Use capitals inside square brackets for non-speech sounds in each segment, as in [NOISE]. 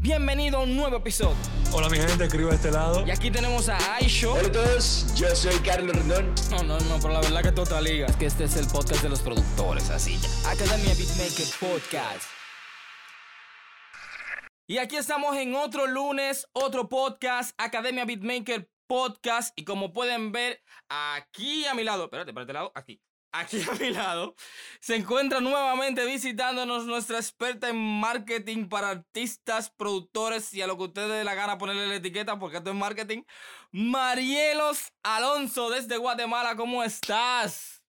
Bienvenido a un nuevo episodio. Hola mi gente, escribo de este lado. Y aquí tenemos a Aisho. Hola a todos, yo soy Carlos Rendón. No, no, no, pero la verdad que toda liga. Es que este es el podcast de los productores, así ya. Academia Beatmaker Podcast. Y aquí estamos en otro lunes, otro podcast, Academia Beatmaker Podcast. Y como pueden ver, aquí a mi lado, espérate, para este lado, aquí aquí a mi lado, se encuentra nuevamente visitándonos nuestra experta en marketing para artistas, productores y a lo que ustedes dé la gana ponerle la etiqueta porque esto es marketing. Marielos Alonso desde Guatemala, ¿cómo estás?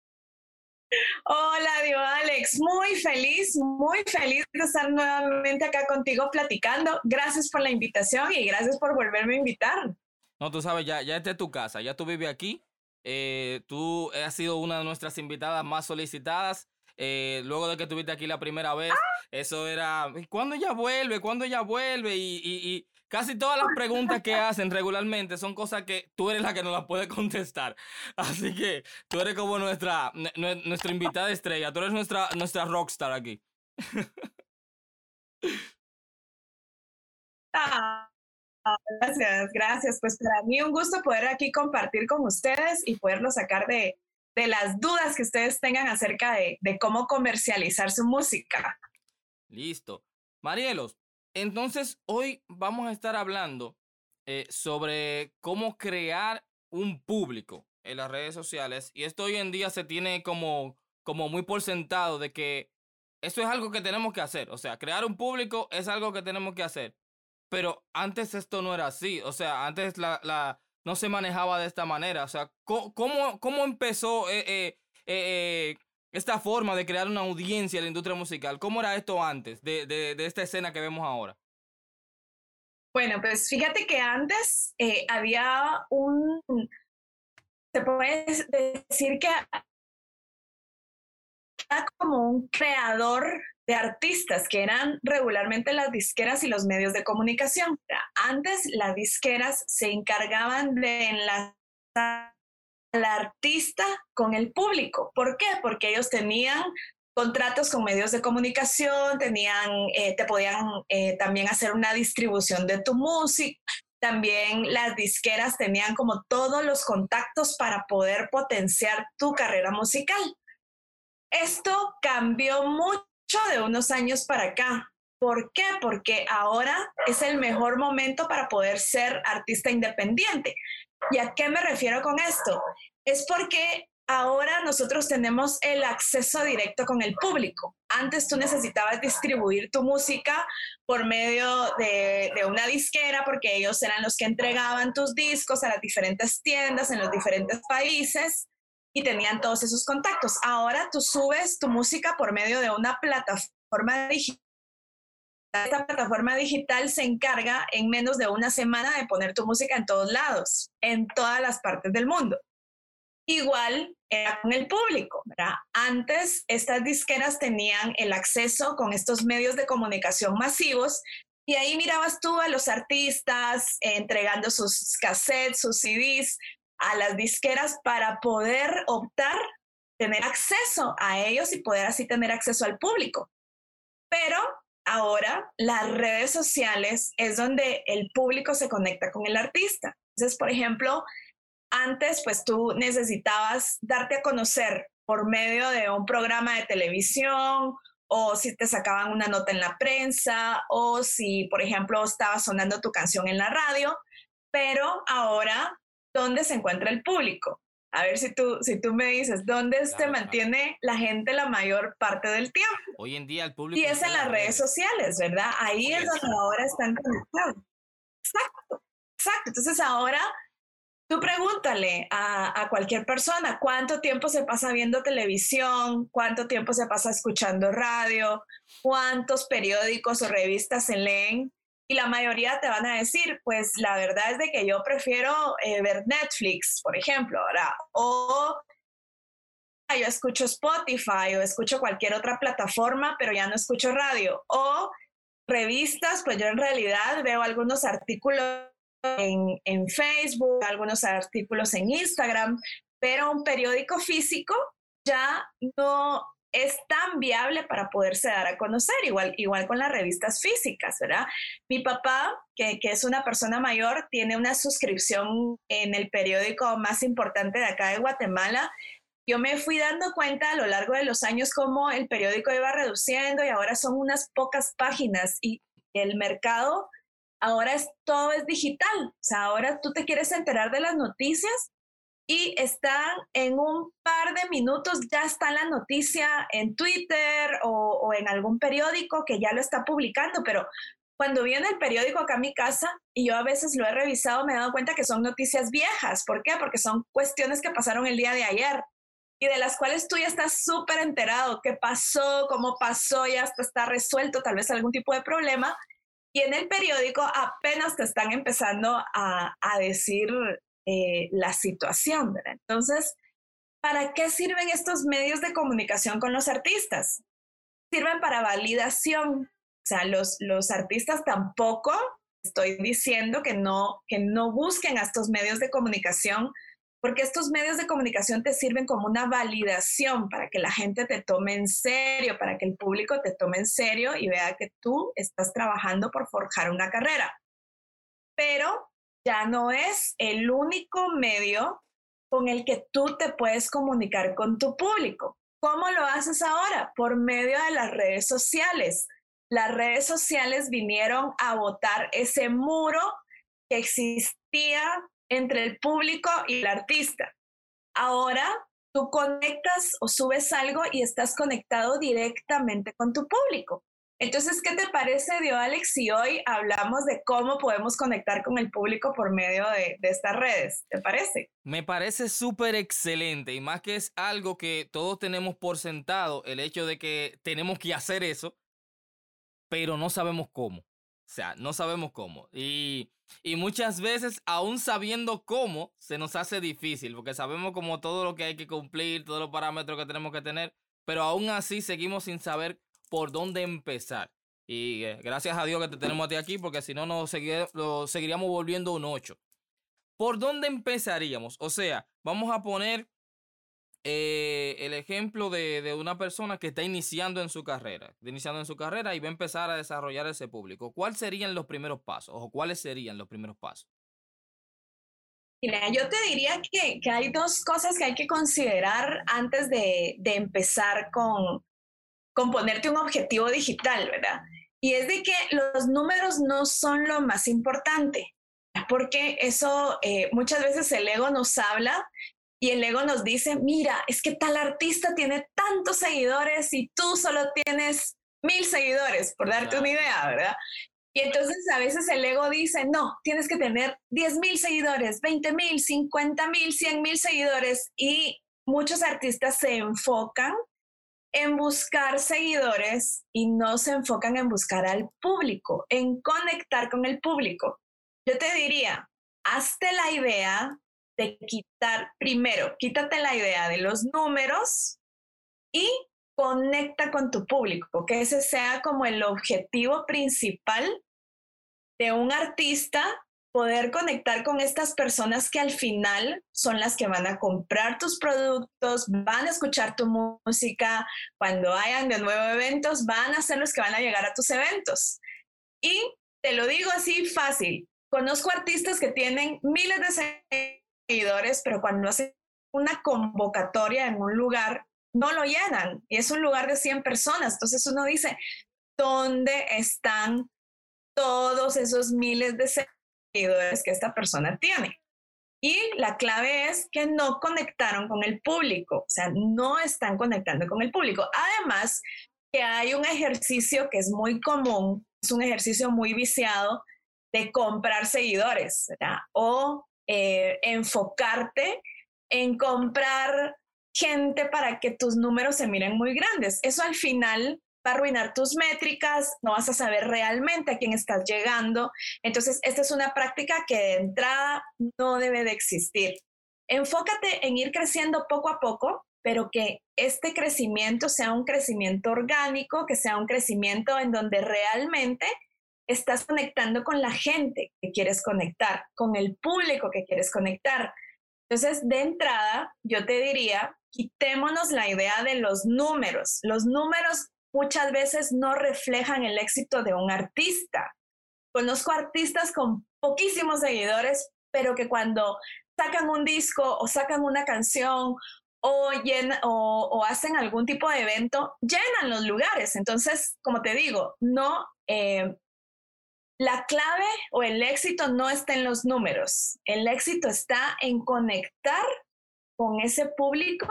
Hola, Dio Alex, muy feliz, muy feliz de estar nuevamente acá contigo platicando. Gracias por la invitación y gracias por volverme a invitar. No, tú sabes, ya, ya esta es tu casa, ya tú vives aquí eh, tú has sido una de nuestras invitadas más solicitadas. Eh, luego de que estuviste aquí la primera vez, eso era, ¿cuándo ella vuelve? ¿Cuándo ella vuelve? Y, casi todas las preguntas que hacen regularmente son cosas que tú eres la que no las puede contestar. [LAUGHS] Así que tú eres como nuestra, nuestra invitada estrella, tú eres nuestra, nuestra rockstar aquí. [LAUGHS] Ah, Gracias, gracias. Pues para mí un gusto poder aquí compartir con ustedes y poderlo sacar de, de las dudas que ustedes tengan acerca de, de, cómo comercializar su música. Listo. Marielos, entonces hoy vamos a estar hablando eh, sobre cómo crear un público en las redes sociales. Y esto hoy en día se tiene como, como muy por sentado de que eso es algo que tenemos que hacer. O sea, crear un público es algo que tenemos que hacer. Pero antes esto no era así. O sea, antes la, la no se manejaba de esta manera. O sea, ¿cómo, cómo empezó eh, eh, eh, esta forma de crear una audiencia en la industria musical? ¿Cómo era esto antes de, de, de esta escena que vemos ahora? Bueno, pues fíjate que antes había un, se puede decir que era como un creador de artistas que eran regularmente las disqueras y los medios de comunicación. Antes las disqueras se encargaban de enlazar al artista con el público. ¿Por qué? Porque ellos tenían contratos con medios de comunicación, tenían, eh, te podían eh, también hacer una distribución de tu música. También las disqueras tenían como todos los contactos para poder potenciar tu carrera musical. Esto cambió mucho de unos años para acá. ¿Por qué? Porque ahora es el mejor momento para poder ser artista independiente. ¿Y a qué me refiero con esto? Es porque ahora nosotros tenemos el acceso directo con el público. Antes tú necesitabas distribuir tu música por medio de, de, una disquera porque ellos eran los que entregaban tus discos a las diferentes tiendas en los diferentes países y tenían todos esos contactos. Ahora tú subes tu música por medio de una plataforma digital. Esta plataforma digital se encarga en menos de una semana de poner tu música en todos lados, en todas las partes del mundo. Igual era con el público. Antes estas disqueras tenían el acceso con estos medios de comunicación masivos y ahí mirabas tú a los artistas entregando sus cassettes, sus CDs, a las disqueras para poder optar, tener acceso a ellos y poder así tener acceso al público. Pero ahora las redes sociales es donde el público se conecta con el artista. Entonces, por ejemplo, antes pues tú necesitabas darte a conocer por medio de un programa de televisión o si te sacaban una nota en la prensa o si, por ejemplo, estaba sonando tu canción en la radio, pero ahora dónde se encuentra el público. A ver si tú, si tú me dices, ¿dónde se mantiene la gente la mayor parte del tiempo? Hoy en día el público... Y es en las redes sociales, ¿verdad? Ahí es donde ahora están conectados. Exacto, exacto. Entonces ahora tú pregúntale a, a, cualquier persona cuánto tiempo se pasa viendo televisión, cuánto tiempo se pasa escuchando radio, cuántos periódicos o revistas se leen y la mayoría te van a decir, pues la verdad es de que yo prefiero eh, ver Netflix, por ejemplo, ¿verdad? O yo escucho Spotify o escucho cualquier otra plataforma, pero ya no escucho radio. O revistas, pues yo en realidad veo algunos artículos en, en Facebook, algunos artículos en Instagram, pero un periódico físico ya no, es tan viable para poderse dar a conocer, igual, igual con las revistas físicas, ¿verdad? Mi papá, que, que, es una persona mayor, tiene una suscripción en el periódico más importante de acá de Guatemala. Yo me fui dando cuenta a lo largo de los años cómo el periódico iba reduciendo y ahora son unas pocas páginas y el mercado ahora es todo es digital. O sea, ahora tú te quieres enterar de las noticias y está en un par de minutos, ya está la noticia en Twitter o, en algún periódico que ya lo está publicando, pero cuando viene el periódico acá a mi casa y yo a veces lo he revisado, me he dado cuenta que son noticias viejas. ¿Por qué? Porque son cuestiones que pasaron el día de ayer y de las cuales tú ya estás súper enterado, qué pasó, cómo pasó, ya hasta está resuelto tal vez algún tipo de problema. Y en el periódico apenas te están empezando a, a decir eh, la situación, ¿verdad? Entonces, ¿para qué sirven estos medios de comunicación con los artistas? Sirven para validación. O sea, los, los artistas tampoco, estoy diciendo que no, que no busquen a estos medios de comunicación, porque estos medios de comunicación te sirven como una validación para que la gente te tome en serio, para que el público te tome en serio y vea que tú estás trabajando por forjar una carrera. Pero ya no es el único medio con el que tú te puedes comunicar con tu público. ¿Cómo lo haces ahora? Por medio de las redes sociales. Las redes sociales vinieron a botar ese muro que existía entre el público y el artista. Ahora tú conectas o subes algo y estás conectado directamente con tu público. Entonces, ¿qué te parece, Dio Alex, si hoy hablamos de cómo podemos conectar con el público por medio de, estas redes? ¿Te parece? Me parece súper excelente y más que es algo que todos tenemos por sentado, el hecho de que tenemos que hacer eso, pero no sabemos cómo. O sea, no sabemos cómo. Y, y muchas veces, aún sabiendo cómo, se nos hace difícil, porque sabemos como todo lo que hay que cumplir, todos los parámetros que tenemos que tener, pero aún así seguimos sin saber por dónde empezar. Y eh, gracias a Dios que te tenemos aquí, porque si no, nos seguiríamos volviendo un 8. ¿Por dónde empezaríamos? O sea, vamos a poner eh, el ejemplo de, una persona que está iniciando en su carrera, iniciando en su carrera y va a empezar a desarrollar ese público. ¿Cuáles serían los primeros pasos o cuáles serían los primeros pasos? Mira, yo te diría que, hay dos cosas que hay que considerar antes de empezar con, con ponerte un objetivo digital, ¿verdad? Y es de que los números no son lo más importante, porque eso eh, muchas veces el ego nos habla y el ego nos dice, mira, es que tal artista tiene tantos seguidores y tú solo tienes mil seguidores, por darte una idea, ¿verdad? Y entonces a veces el ego dice, no, tienes que tener 10 mil seguidores, 20 mil, 50 mil, 100 mil seguidores. Y muchos artistas se enfocan en buscar seguidores y no se enfocan en buscar al público, en conectar con el público. Yo te diría, hazte la idea de quitar, primero, quítate la idea de los números y conecta con tu público, que ese sea como el objetivo principal de un artista poder conectar con estas personas que al final son las que van a comprar tus productos, van a escuchar tu música, cuando hayan de nuevo eventos, van a ser los que van a llegar a tus eventos. Y te lo digo así fácil, conozco artistas que tienen miles de seguidores, pero cuando hacen una convocatoria en un lugar, no lo llenan y es un lugar de 100 personas. Entonces uno dice, ¿dónde están todos esos miles de seguidores? Que esta persona tiene. Y la clave es que no conectaron con el público, o sea, no están conectando con el público. Además, que hay un ejercicio que es muy común, es un ejercicio muy viciado de comprar seguidores, O eh, enfocarte en comprar gente para que tus números se miren muy grandes. Eso al final va a arruinar tus métricas, no vas a saber realmente a quién estás llegando. Entonces, esta es una práctica que de entrada no debe de existir. Enfócate en ir creciendo poco a poco, pero que este crecimiento sea un crecimiento orgánico, que sea un crecimiento en donde realmente estás conectando con la gente que quieres conectar, con el público que quieres conectar. Entonces, de entrada, yo te diría quitémonos la idea de los números. Los números muchas veces no reflejan el éxito de un artista. Conozco artistas con poquísimos seguidores, pero que cuando sacan un disco o sacan una canción o, o, hacen algún tipo de evento, llenan los lugares. Entonces, como te digo, no, eh, la clave o el éxito no está en los números. El éxito está en conectar con ese público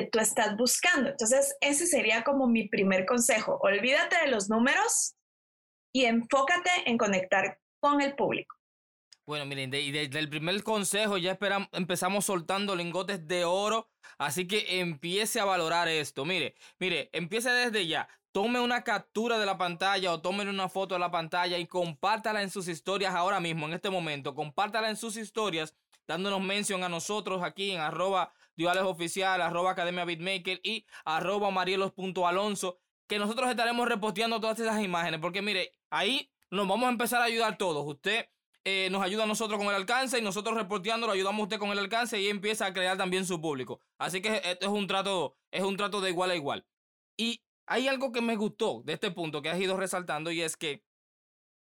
que tú estás buscando. Entonces, ese sería como mi primer consejo. Olvídate de los números y enfócate en conectar con el público. Bueno, miren, desde el primer consejo ya empezamos soltando lingotes de oro, así que empiece a valorar esto. Mire, mire, empiece desde ya. Tome una captura de la pantalla o tome una foto de la pantalla y compártala en sus historias ahora mismo, en este momento. Compártala en sus historias, dándonos mención a nosotros aquí en arroba Oficial, arroba Academia Beatmaker y arroba marielos.alonso, que nosotros estaremos reposteando todas esas imágenes, porque mire, ahí nos vamos a empezar a ayudar todos. Usted eh, nos ayuda a nosotros con el alcance y nosotros reporteando lo ayudamos a usted con el alcance y empieza a crear también su público. Así que esto es un trato, es un trato de igual a igual. Y hay algo que me gustó de este punto que has ido resaltando y es que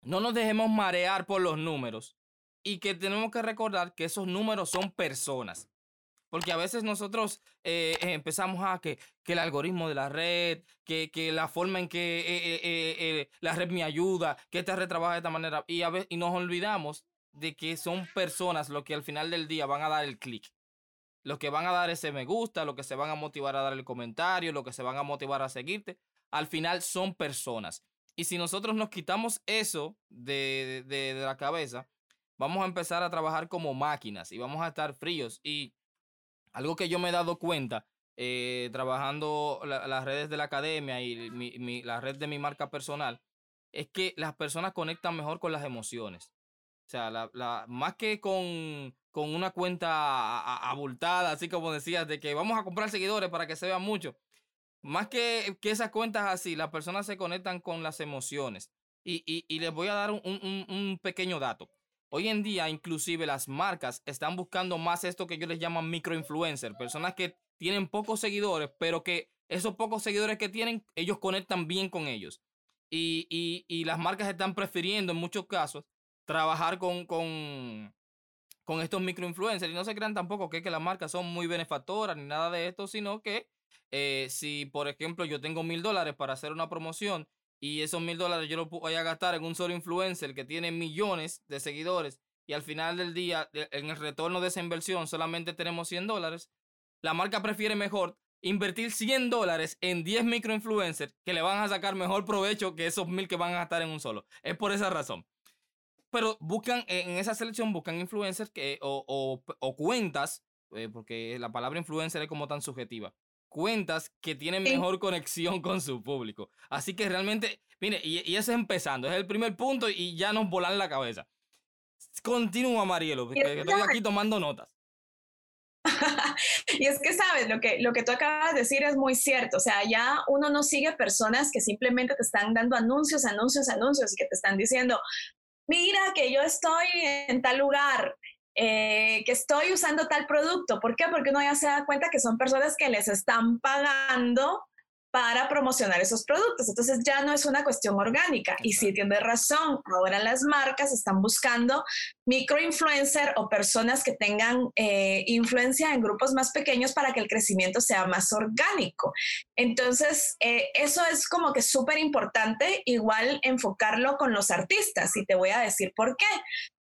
no nos dejemos marear por los números y que tenemos que recordar que esos números son personas. Porque a veces nosotros eh, eh, empezamos a que, que, el algoritmo de la red, que, que la forma en que eh, la red me ayuda, que esta red trabaja de esta manera, y, a veces, y nos olvidamos de que son personas los que al final del día van a dar el clic. Los que van a dar ese me gusta, los que se van a motivar a dar el comentario, los que se van a motivar a seguirte, al final son personas. Y si nosotros nos quitamos eso de, de, de la cabeza, vamos a empezar a trabajar como máquinas y vamos a estar fríos. Y algo que yo me he dado cuenta eh, trabajando las redes de la academia y la red de mi marca personal es que las personas conectan mejor con las emociones. O sea, la, más que con, con una cuenta abultada, así como decías, de que vamos a comprar seguidores para que se vean mucho. Más que, que esas cuentas así, las personas se conectan con las emociones. Y, y, y les voy a dar un, un pequeño dato. Hoy en día, inclusive las marcas están buscando más esto que yo les llamo microinfluencer, personas que tienen pocos seguidores, pero que esos pocos seguidores que tienen, ellos conectan bien con ellos. Y, y, y las marcas están prefiriendo en muchos casos trabajar con, con, con estos microinfluencers. Y no se crean tampoco que, que las marcas son muy benefactoras ni nada de esto, sino que eh, si, por ejemplo, yo tengo mil dólares para hacer una promoción y esos mil dólares yo los voy a gastar en un solo influencer que tiene millones de seguidores y al final del día, en el retorno de esa inversión, solamente tenemos 100 dólares, la marca prefiere mejor invertir 100 dólares en 10 microinfluencers que le van a sacar mejor provecho que esos mil que van a gastar en un solo. Es por esa razón. Pero buscan, en esa selección buscan influencers que, o, o, cuentas, eh, porque la palabra influencer es como tan subjetiva cuentas que tienen mejor conexión con su público. Así que realmente, mire, y, y, eso es empezando, es el primer punto y ya nos volan la cabeza. Continúa, Marielo, porque estoy aquí tomando notas. [LAUGHS] y es que sabes, lo que, lo que tú acabas de decir es muy cierto. O sea, ya uno no sigue personas que simplemente te están dando anuncios, anuncios, anuncios y que te están diciendo, mira que yo estoy en tal lugar, eh, que estoy usando tal producto. ¿Por qué? Porque uno ya se da cuenta que son personas que les están pagando para promocionar esos productos. Entonces ya no es una cuestión orgánica. Y sí, tienes razón, ahora las marcas están buscando microinfluencer o personas que tengan eh, influencia en grupos más pequeños para que el crecimiento sea más orgánico. Entonces, eh, eso es como que súper importante, igual enfocarlo con los artistas. Y te voy a decir por qué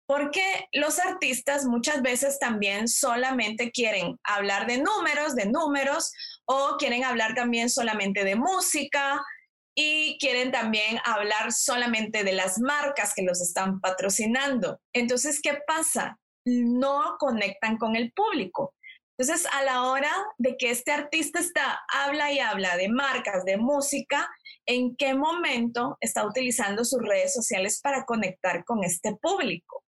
porque los artistas muchas veces también solamente quieren hablar de números, de números, o quieren hablar también solamente de música y quieren también hablar solamente de las marcas que los están patrocinando. Entonces, ¿qué pasa? No conectan con el público. Entonces, a la hora de que este artista está, habla y habla de marcas, de música, ¿en qué momento está utilizando sus redes sociales para conectar con este público?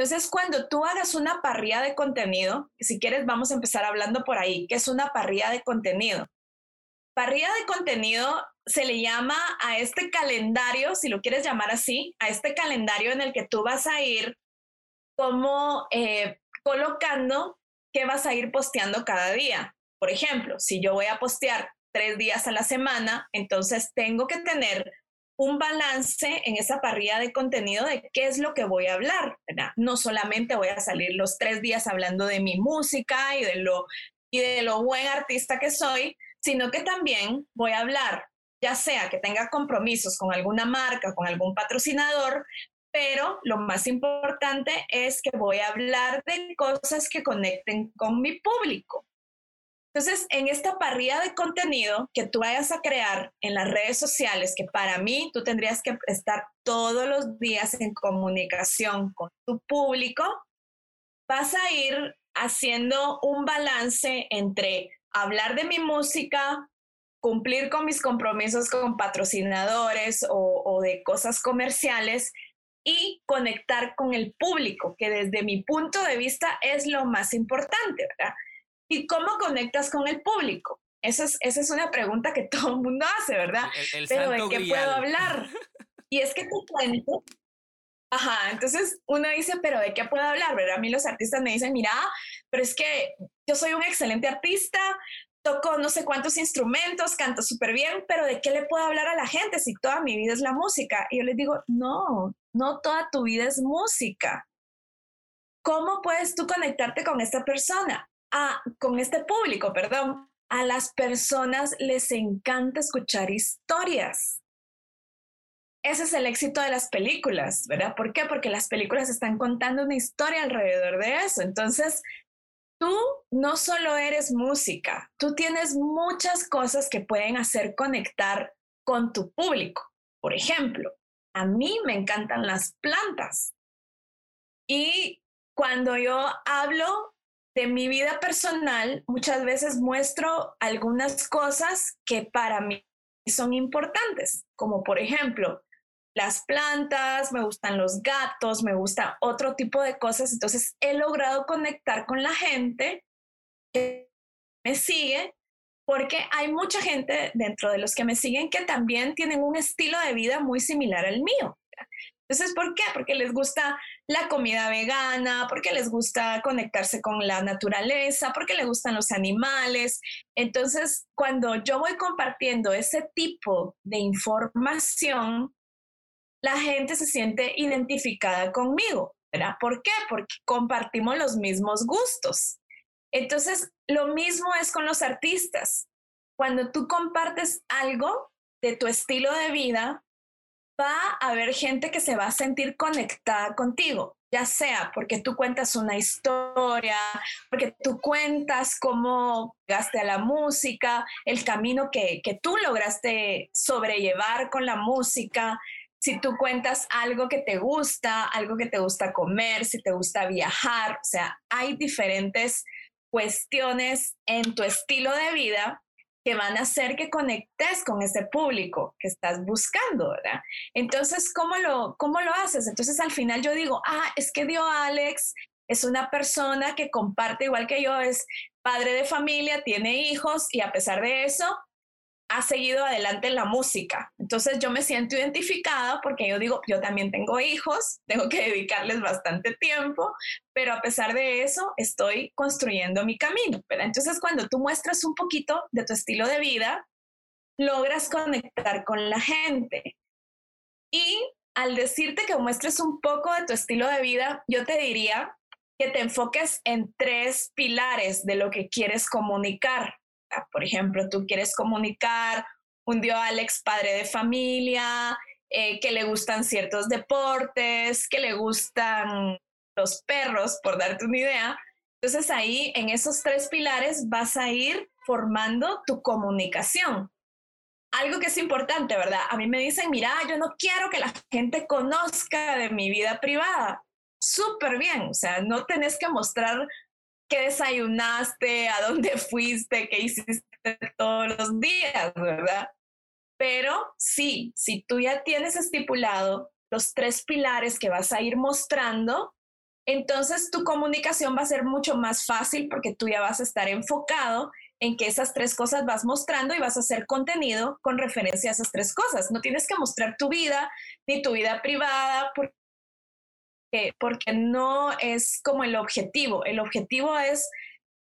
Entonces, cuando tú hagas una parrilla de contenido, si quieres, vamos a empezar hablando por ahí, ¿qué es una parrilla de contenido? Parrilla de contenido se le llama a este calendario, si lo quieres llamar así, a este calendario en el que tú vas a ir como eh, colocando qué vas a ir posteando cada día. Por ejemplo, si yo voy a postear tres días a la semana, entonces tengo que tener un balance en esa parrilla de contenido de qué es lo que voy a hablar. No solamente voy a salir los tres días hablando de mi música y de lo, y de lo buen artista que soy, sino que también voy a hablar, ya sea que tenga compromisos con alguna marca, con algún patrocinador, pero lo más importante es que voy a hablar de cosas que conecten con mi público. Entonces, en esta parrilla de contenido que tú vayas a crear en las redes sociales, que para mí tú tendrías que estar todos los días en comunicación con tu público, vas a ir haciendo un balance entre hablar de mi música, cumplir con mis compromisos con patrocinadores o, de cosas comerciales y conectar con el público, que desde mi punto de vista es lo más importante, ¿verdad? ¿Y cómo conectas con el público? Esa es, esa es una pregunta que [LAUGHS] todo el mundo hace, ¿verdad? Pero ¿de qué puedo hablar? Y es que te [LAUGHS] cuento. Ajá, entonces uno dice, pero ¿de qué puedo hablar? ¿Verdad? A mí los artistas me dicen, mira, pero es que yo soy un excelente artista, toco no sé cuántos instrumentos, canto súper bien, pero ¿de qué le puedo hablar a la gente si toda mi vida es la música? Y yo les digo, no, no toda tu vida es música. ¿Cómo puedes tú conectarte con esta persona? Con este público, perdón, a las personas les encanta escuchar historias. Ese es el éxito de las películas, ¿verdad? ¿Por qué? Porque las películas están contando una historia alrededor de eso. Entonces, tú no solo eres música, tú tienes muchas cosas que pueden hacer conectar con tu público. Por ejemplo, a mí me encantan las plantas. Y cuando yo hablo de mi vida personal, muchas veces muestro algunas cosas que para mí son importantes, como por ejemplo, las plantas, me gustan los gatos, me gusta otro tipo de cosas. Entonces he logrado conectar con la gente que me sigue porque hay mucha gente dentro de los que me siguen que también tienen un estilo de vida muy similar al mío. Entonces, ¿por qué? Porque les gusta la comida vegana, porque les gusta conectarse con la naturaleza, porque les gustan los animales. Entonces, cuando yo voy compartiendo ese tipo de información, la gente se siente identificada conmigo, ¿verdad? ¿Por qué? Porque compartimos los mismos gustos. Entonces, lo mismo es con los artistas. Cuando tú compartes algo de tu estilo de vida, va a haber gente que se va a sentir conectada contigo, ya sea porque tú cuentas una historia, porque tú cuentas cómo llegaste a la música, el camino que, que tú lograste sobrellevar con la música, si tú cuentas algo que te gusta, algo que te gusta comer, si te gusta viajar, o sea, hay diferentes cuestiones en tu estilo de vida que van a hacer que conectes con ese público que estás buscando, ¿verdad? Entonces, ¿cómo lo, cómo lo haces? Entonces, al final yo digo, ah, es que Dio Alex es una persona que comparte igual que yo, es padre de familia, tiene hijos y a pesar de eso, ha seguido adelante en la música. Entonces yo me siento identificada porque yo digo, yo también tengo hijos, tengo que dedicarles bastante tiempo, pero a pesar de eso estoy construyendo mi camino. Entonces cuando tú muestras un poquito de tu estilo de vida, logras conectar con la gente. Y al decirte que muestres un poco de tu estilo de vida, yo te diría que te enfoques en tres pilares de lo que quieres comunicar. Por ejemplo, tú quieres comunicar un dio Alex padre de familia, eh, que le gustan ciertos deportes, que le gustan los perros, por darte una idea. Entonces ahí, en esos tres pilares, vas a ir formando tu comunicación. Algo que es importante, ¿verdad? A mí me dicen, mira, yo no quiero que la gente conozca de mi vida privada. Súper bien, o sea, no tenés que mostrar qué desayunaste, a dónde fuiste, qué hiciste todos los días, ¿verdad? Pero sí, si tú ya tienes estipulado los tres pilares que vas a ir mostrando, entonces tu comunicación va a ser mucho más fácil porque tú ya vas a estar enfocado en que esas tres cosas vas mostrando y vas a hacer contenido con referencia a esas tres cosas. No tienes que mostrar tu vida ni tu vida privada porque no es como el objetivo. El objetivo es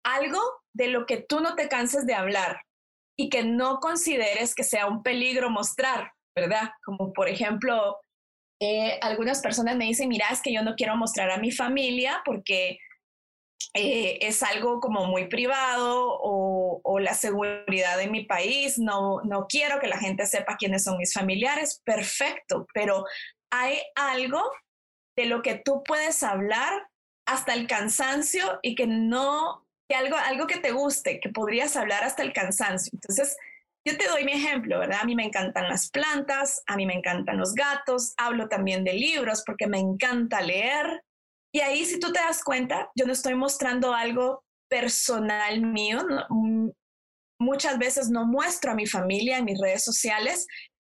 algo de lo que tú no te canses de hablar y que no consideres que sea un peligro mostrar, ¿verdad? Como por ejemplo, eh, algunas personas me dicen, mira, es que yo no quiero mostrar a mi familia porque eh, es algo como muy privado o, o, la seguridad de mi país, no, no quiero que la gente sepa quiénes son mis familiares, perfecto, pero hay algo de lo que tú puedes hablar hasta el cansancio y que no, que algo, algo que te guste, que podrías hablar hasta el cansancio. Entonces, yo te doy mi ejemplo, ¿verdad? A mí me encantan las plantas, a mí me encantan los gatos, hablo también de libros porque me encanta leer. Y ahí, si tú te das cuenta, yo no estoy mostrando algo personal mío. Muchas veces no muestro a mi familia en mis redes sociales,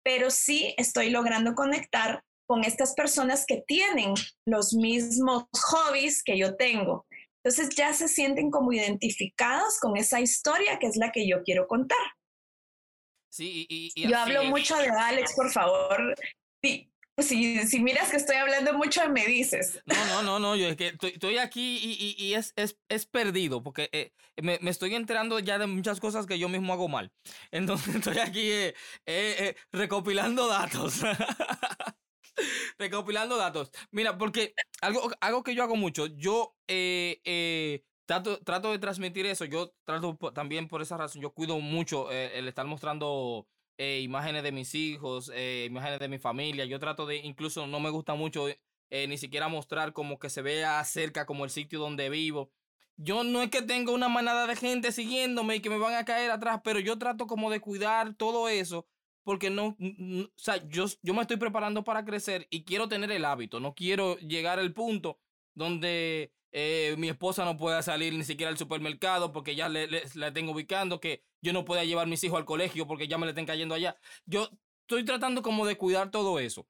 pero sí estoy logrando conectar con estas personas que tienen los mismos hobbies que yo tengo. Entonces ya se sienten como identificados con esa historia que es la que yo quiero contar. Sí, y, yo hablo mucho de Alex, por favor. Sí, si, si, miras que estoy hablando mucho, me dices. No, no, no, no, yo es que estoy, aquí y, y, es, es, es, perdido, porque eh, me, me, estoy enterando ya de muchas cosas que yo mismo hago mal. Entonces [LAUGHS] estoy aquí eh, eh, recopilando datos. [LAUGHS] [LAUGHS] Recopilando datos. Mira, porque algo, algo que yo hago mucho, yo eh, eh, trato, trato de transmitir eso. Yo trato también por esa razón, yo cuido mucho eh, el estar mostrando imágenes de mis hijos, imágenes de mi familia. Yo trato de, incluso no me gusta mucho ni siquiera mostrar como que se vea cerca como el sitio donde vivo. Yo no es que tenga una manada de gente siguiéndome y que me van a caer atrás, pero yo trato como de cuidar todo eso porque no, o sea, yo, yo me estoy preparando para crecer y quiero tener el hábito, no quiero llegar al punto donde eh, mi esposa no pueda salir ni siquiera al supermercado porque ya le, la tengo ubicando, que yo no pueda llevar mis hijos al colegio porque ya me le estén cayendo allá. Yo estoy tratando como de cuidar todo eso.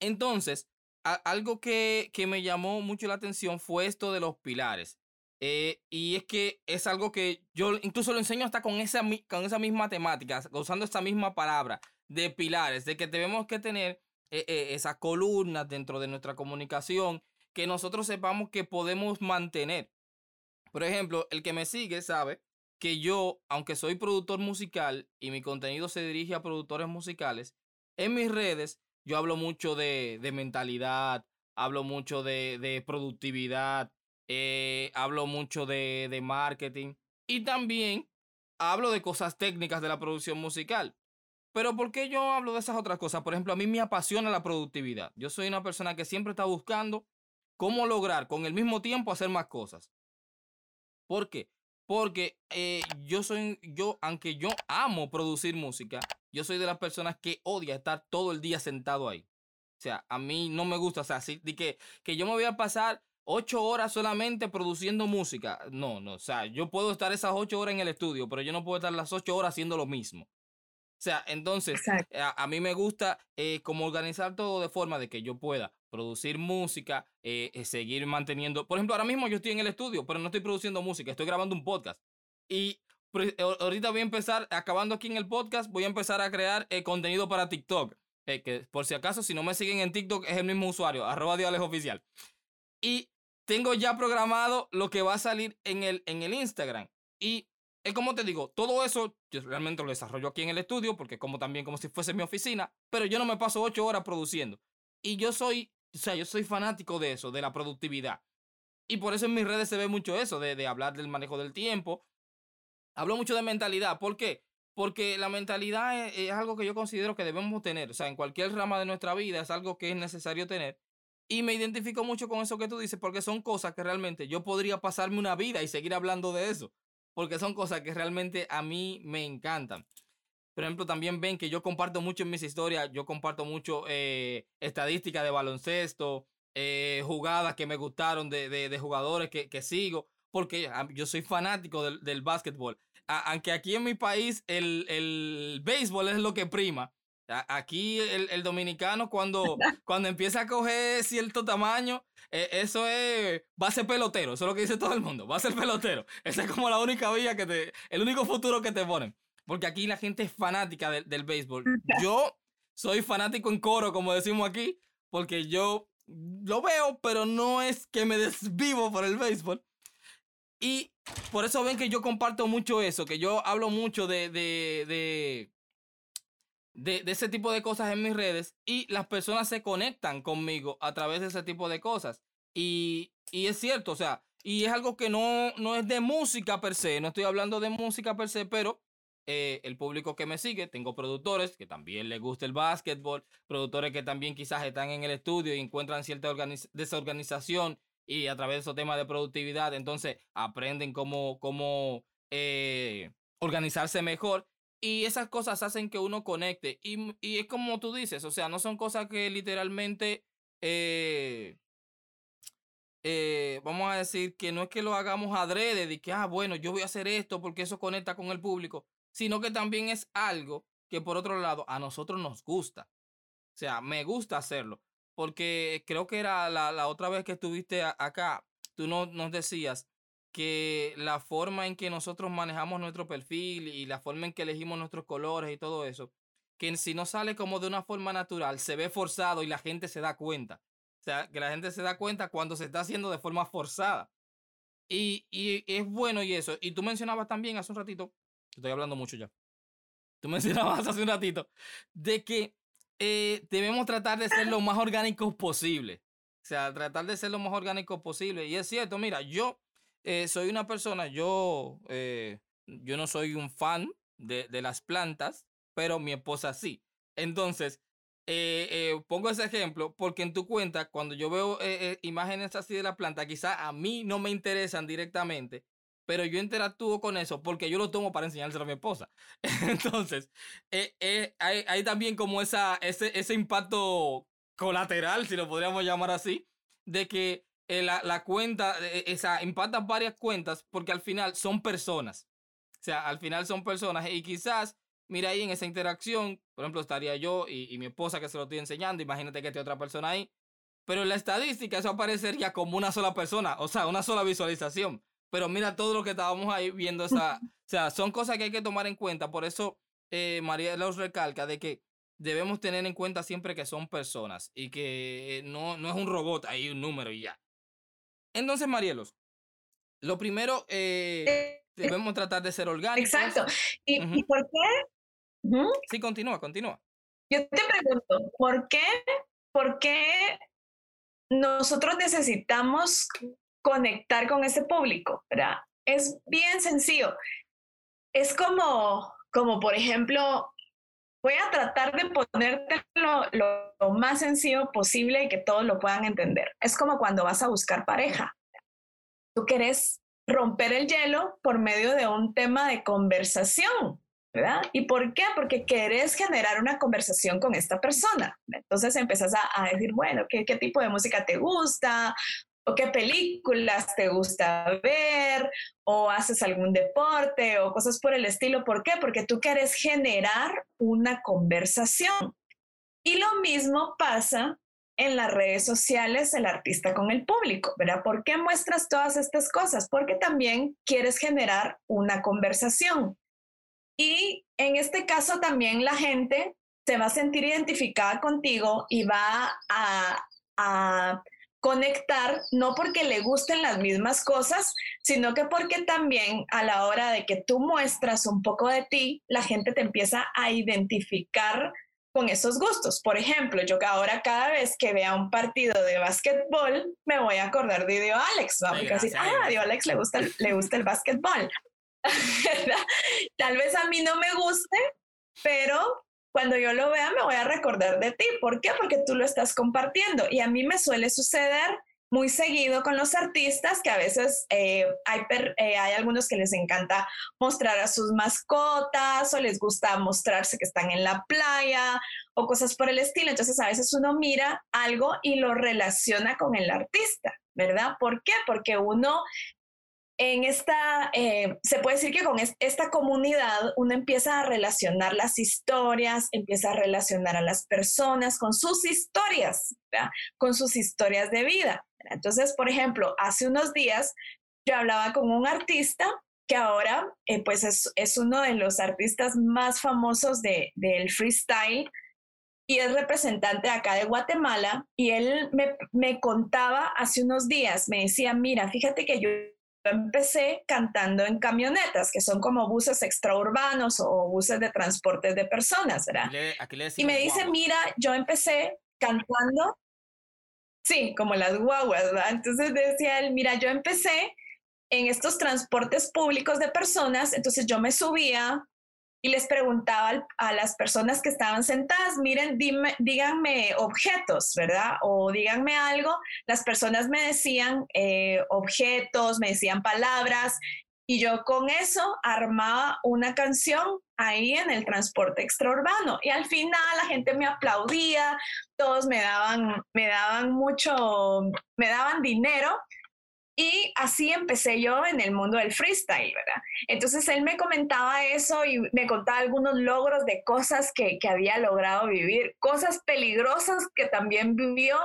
Entonces, algo que, que me llamó mucho la atención fue esto de los pilares. Eh, y es que es algo que yo incluso lo enseño hasta con esa, con esa misma temática, usando esta misma palabra de pilares, de que tenemos que tener eh, eh, esas columnas dentro de nuestra comunicación que nosotros sepamos que podemos mantener. Por ejemplo, el que me sigue sabe que yo, aunque soy productor musical y mi contenido se dirige a productores musicales, en mis redes yo hablo mucho de, de mentalidad, hablo mucho de, de productividad, eh, hablo mucho de, de marketing y también hablo de cosas técnicas de la producción musical. Pero ¿por qué yo hablo de esas otras cosas? Por ejemplo, a mí me apasiona la productividad. Yo soy una persona que siempre está buscando cómo lograr con el mismo tiempo hacer más cosas. ¿Por qué? Porque eh, yo soy, yo, aunque yo amo producir música, yo soy de las personas que odia estar todo el día sentado ahí. O sea, a mí no me gusta, o sea, así, de que, que yo me voy a pasar ocho horas solamente produciendo música. No, no, o sea, yo puedo estar esas ocho horas en el estudio, pero yo no puedo estar las ocho horas haciendo lo mismo. O sea, entonces, a, mí me gusta eh, como organizar todo de forma de que yo pueda producir música, eh, eh, seguir manteniendo. Por ejemplo, ahora mismo yo estoy en el estudio, pero no estoy produciendo música, estoy grabando un podcast. Y ahorita voy a empezar, acabando aquí en el podcast, voy a empezar a crear contenido para TikTok. que por si acaso, si no me siguen en TikTok, es el mismo usuario, arroba oficial. Y tengo ya programado lo que va a salir en el, en el Instagram. Y es como te digo, todo eso yo realmente lo desarrollo aquí en el estudio, porque como también como si fuese mi oficina, pero yo no me paso ocho horas produciendo. Y yo soy, o sea, yo soy fanático de eso, de la productividad. Y por eso en mis redes se ve mucho eso, de, de hablar del manejo del tiempo. Hablo mucho de mentalidad. ¿Por qué? Porque la mentalidad es, es, algo que yo considero que debemos tener. O sea, en cualquier rama de nuestra vida es algo que es necesario tener. Y me identifico mucho con eso que tú dices, porque son cosas que realmente yo podría pasarme una vida y seguir hablando de eso, porque son cosas que realmente a mí me encantan. Por ejemplo, también ven que yo comparto mucho en mis historias, yo comparto mucho eh, estadísticas de baloncesto, eh, jugadas que me gustaron de, de, jugadores que, que, sigo, porque yo soy fanático del, del básquetbol. aunque aquí en mi país el, el béisbol es lo que prima, Aquí el, dominicano cuando, [LAUGHS] cuando empieza a coger cierto tamaño, eh, eso es, va a ser pelotero, eso es lo que dice todo el mundo, va a ser pelotero. [LAUGHS] Esa es como la única vía que te, el único futuro que te ponen. Porque aquí la gente es fanática del béisbol. [LAUGHS] Yo soy fanático en coro, como decimos aquí, porque yo lo veo, pero no es que me desvivo por el béisbol. Y por eso ven que yo comparto mucho eso, que yo hablo mucho de, de, de, de, de ese tipo de cosas en mis redes y las personas se conectan conmigo a través de ese tipo de cosas. Y, y es cierto, o sea, y es algo que no, no es de música per se, no estoy hablando de música per se, pero eh, el público que me sigue, tengo productores que también les gusta el básquetbol, productores que también quizás están en el estudio y encuentran cierta desorganización y a través de esos temas de productividad, entonces aprenden cómo, cómo eh, organizarse mejor. Y esas cosas hacen que uno conecte. Y, y, es como tú dices, o sea, no son cosas que literalmente eh, eh, vamos a decir que no es que lo hagamos adrede, de que, ah, bueno, yo voy a hacer esto porque eso conecta con el público, sino que también es algo que por otro lado a nosotros nos gusta. O sea, me gusta hacerlo, porque creo que era la, la otra vez que estuviste acá, tú no, nos decías que la forma en que nosotros manejamos nuestro perfil y la forma en que elegimos nuestros colores y todo eso, que si no sale como de una forma natural, se ve forzado y la gente se da cuenta. O sea, que la gente se da cuenta cuando se está haciendo de forma forzada. Y, y es bueno y eso. Y tú mencionabas también hace un ratito, estoy hablando mucho ya. Tú [LAUGHS] mencionabas hace un ratito de que eh, debemos tratar de ser lo más orgánicos posible. O sea, tratar de ser lo más orgánicos posible. Y es cierto, mira, yo eh, soy una persona, yo, eh, yo no soy un fan de, de las plantas, pero mi esposa sí. Entonces, eh, eh, pongo ese ejemplo porque en tu cuenta, cuando yo veo imágenes así de la planta, quizá a mí no me interesan directamente, pero yo interactúo con eso porque yo lo tomo para enseñárselo a mi esposa. [LAUGHS] Entonces, hay, también como esa, ese, ese impacto colateral, si lo podríamos llamar así, de que la, la, cuenta, esa, impacta varias cuentas porque al final son personas. O sea, al final son personas y quizás mira ahí en esa interacción, por ejemplo, estaría yo y, mi esposa que se lo estoy enseñando, imagínate que esté otra persona ahí, pero en la estadística eso aparecería como una sola persona, o sea, una sola visualización. Pero mira todo lo que estábamos ahí viendo esa, [LAUGHS] o sea, son cosas que hay que tomar en cuenta, por eso eh, María los recalca de que debemos tener en cuenta siempre que son personas y que no, no es un robot, hay un número y ya. Entonces, Marielos, lo primero, eh, eh, debemos tratar de ser orgánicos. Exacto. ¿Y, por qué Sí, continúa, continúa. Yo te pregunto, ¿por qué, por qué nosotros necesitamos conectar con ese público? ¿verdad? Es bien sencillo. Es como, como por ejemplo, voy a tratar de ponerte lo, más sencillo posible y que todos lo puedan entender. Es como cuando vas a buscar pareja. Tú quieres romper el hielo por medio de un tema de conversación. ¿verdad? ¿Y por qué? Porque querés generar una conversación con esta persona. Entonces empezás a, decir, bueno, ¿qué, ¿qué, tipo de música te gusta? ¿O qué películas te gusta ver? ¿O haces algún deporte? ¿O cosas por el estilo? ¿Por qué? Porque tú quieres generar una conversación. Y lo mismo pasa en las redes sociales el artista con el público, ¿verdad? ¿Por qué muestras todas estas cosas? Porque también quieres generar una conversación. Y en este caso también la gente se va a sentir identificada contigo y va a, conectar, no porque le gusten las mismas cosas, sino que porque también a la hora de que tú muestras un poco de ti, la gente te empieza a identificar con esos gustos. Por ejemplo, yo ahora cada vez que vea un partido de básquetbol, me voy a acordar de Dio Alex, ¿no? Porque así, ah, a Dio Alex le gusta, le gusta el básquetbol. [LAUGHS] Tal vez a mí no me guste, pero cuando yo lo vea me voy a recordar de ti. ¿Por qué? Porque tú lo estás compartiendo. Y a mí me suele suceder muy seguido con los artistas que a veces eh, hay, eh, hay algunos que les encanta mostrar a sus mascotas o les gusta mostrarse que están en la playa o cosas por el estilo. Entonces a veces uno mira algo y lo relaciona con el artista, ¿verdad? ¿Por qué? Porque uno en esta, eh, se puede decir que con esta comunidad uno empieza a relacionar las historias, empieza a relacionar a las personas con sus historias, con sus historias de vida. Entonces, por ejemplo, hace unos días yo hablaba con un artista que ahora eh, pues es, uno de los artistas más famosos del freestyle y es representante acá de Guatemala y él me, me contaba hace unos días, me decía, mira, fíjate que yo empecé cantando en camionetas, que son como buses extraurbanos o buses de transporte de personas, ¿verdad? y me dice, mira, yo empecé cantando, sí, como las guaguas, ¿verdad? Entonces decía él, mira, yo empecé en estos transportes públicos de personas, entonces yo me subía y les preguntaba a las personas que estaban sentadas, miren, díganme objetos, ¿verdad? O díganme algo. Las personas me decían eh, objetos, me decían palabras, y yo con eso armaba una canción ahí en el transporte extraurbano. Y al final la gente me aplaudía, todos me daban, me daban mucho, me daban dinero y así empecé yo en el mundo del freestyle, ¿verdad? Entonces él me comentaba eso y me contaba algunos logros de cosas que, había logrado vivir, cosas peligrosas que también vivió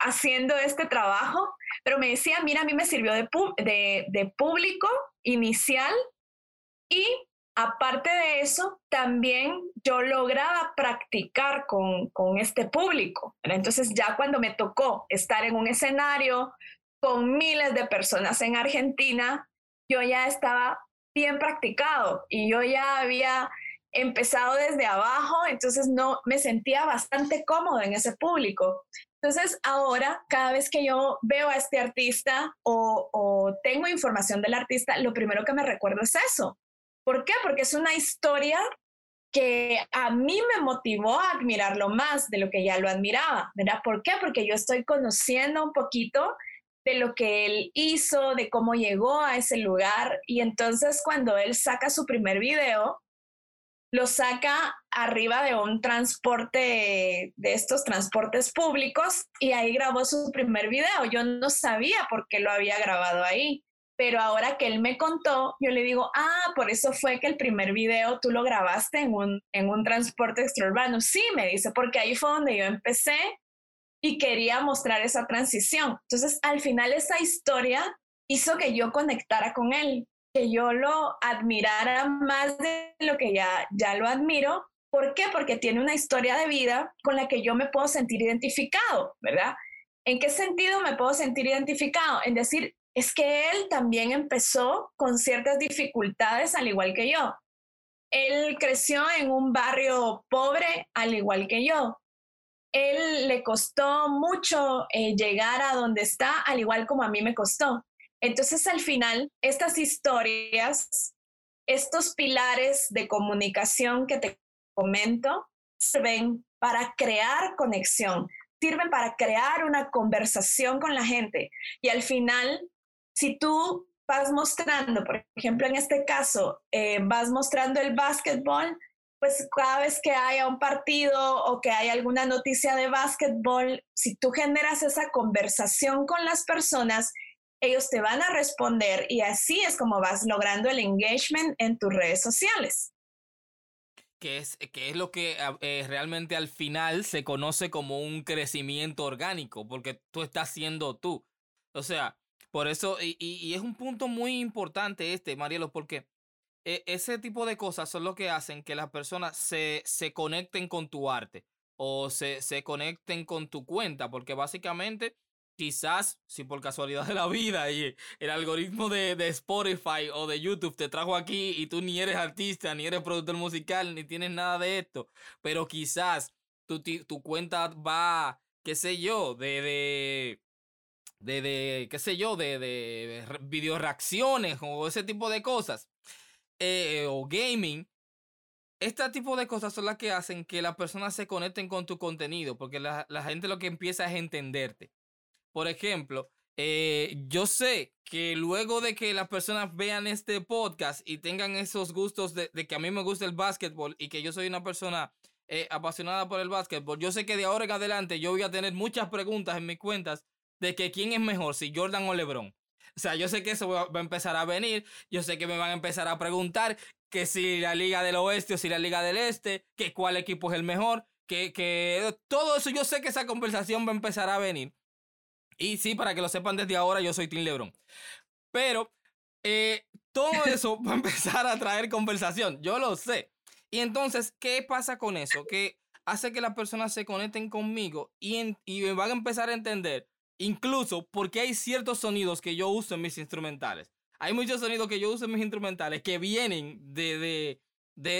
haciendo este trabajo, pero me decía, mira, a mí me sirvió de, de, de público inicial y aparte de eso, también yo lograba practicar con, con este público. Entonces ya cuando me tocó estar en un escenario con miles de personas en Argentina, yo ya estaba bien practicado y yo ya había empezado desde abajo, entonces no me sentía bastante cómodo en ese público. Entonces ahora, cada vez que yo veo a este artista o, o tengo información del artista, lo primero que me recuerdo es eso. ¿Por qué? Porque es una historia que a mí me motivó a admirarlo más de lo que ya lo admiraba, ¿verdad? ¿Por qué? Porque yo estoy conociendo un poquito de lo que él hizo, de cómo llegó a ese lugar. Y entonces cuando él saca su primer video, lo saca arriba de un transporte, de estos transportes públicos, y ahí grabó su primer video. Yo no sabía por qué lo había grabado ahí, pero ahora que él me contó, yo le digo, ah, por eso fue que el primer video tú lo grabaste en un, en un transporte extraurbano. Sí, me dice, porque ahí fue donde yo empecé y quería mostrar esa transición. Entonces, al final esa historia hizo que yo conectara con él, que yo lo admirara más de lo que ya, ya lo admiro. ¿Por qué? Porque tiene una historia de vida con la que yo me puedo sentir identificado, ¿verdad? ¿En qué sentido me puedo sentir identificado? En decir, es que él también empezó con ciertas dificultades al igual que yo. Él creció en un barrio pobre al igual que yo él le costó mucho eh, llegar a donde está, al igual como a mí me costó. Entonces, al final, estas historias, estos pilares de comunicación que te comento, sirven para crear conexión, sirven para crear una conversación con la gente. Y al final, si tú vas mostrando, por ejemplo, en este caso, eh, vas mostrando el básquetbol, pues cada vez que haya un partido o que haya alguna noticia de básquetbol, si tú generas esa conversación con las personas, ellos te van a responder y así es como vas logrando el engagement en tus redes sociales. Que es, que es lo que ah, eh, realmente al final se conoce como un crecimiento orgánico, porque tú estás siendo tú. O sea, por eso, y, es un punto muy importante este, Marielo, porque e, ese tipo de cosas son lo que hacen que las personas se, se conecten con tu arte o se, se, conecten con tu cuenta, porque básicamente quizás si por casualidad de la vida y el algoritmo de, de, Spotify o de YouTube te trajo aquí y tú ni eres artista, ni eres productor musical, ni tienes nada de esto, pero quizás tu, tu cuenta va, qué sé yo, de... de de, de, qué sé yo, de, de video reacciones o ese tipo de cosas. Eh, o gaming, este tipo de cosas son las que hacen que las personas se conecten con tu contenido, porque la, gente lo que empieza es entenderte. Por ejemplo, eh, yo sé que luego de que las personas vean este podcast y tengan esos gustos de, que a mí me gusta el básquetbol y que yo soy una persona eh, apasionada por el básquetbol, yo sé que de ahora en adelante yo voy a tener muchas preguntas en mis cuentas de que quién es mejor, si Jordan o LeBron. O sea, yo sé que eso va a empezar a venir, yo sé que me van a empezar a preguntar que si la Liga del Oeste o si la Liga del Este, que cuál equipo es el mejor, que, que todo eso yo sé que esa conversación va a empezar a venir. Y sí, para que lo sepan desde ahora, yo soy Tim Lebron. Pero eh, todo eso [LAUGHS] va a empezar a traer conversación, yo lo sé. Y entonces, ¿qué pasa con eso? Que hace que las personas se conecten conmigo y, y van a empezar a entender incluso porque hay ciertos sonidos que yo uso en mis instrumentales. Hay muchos sonidos que yo uso en mis instrumentales que vienen de, de,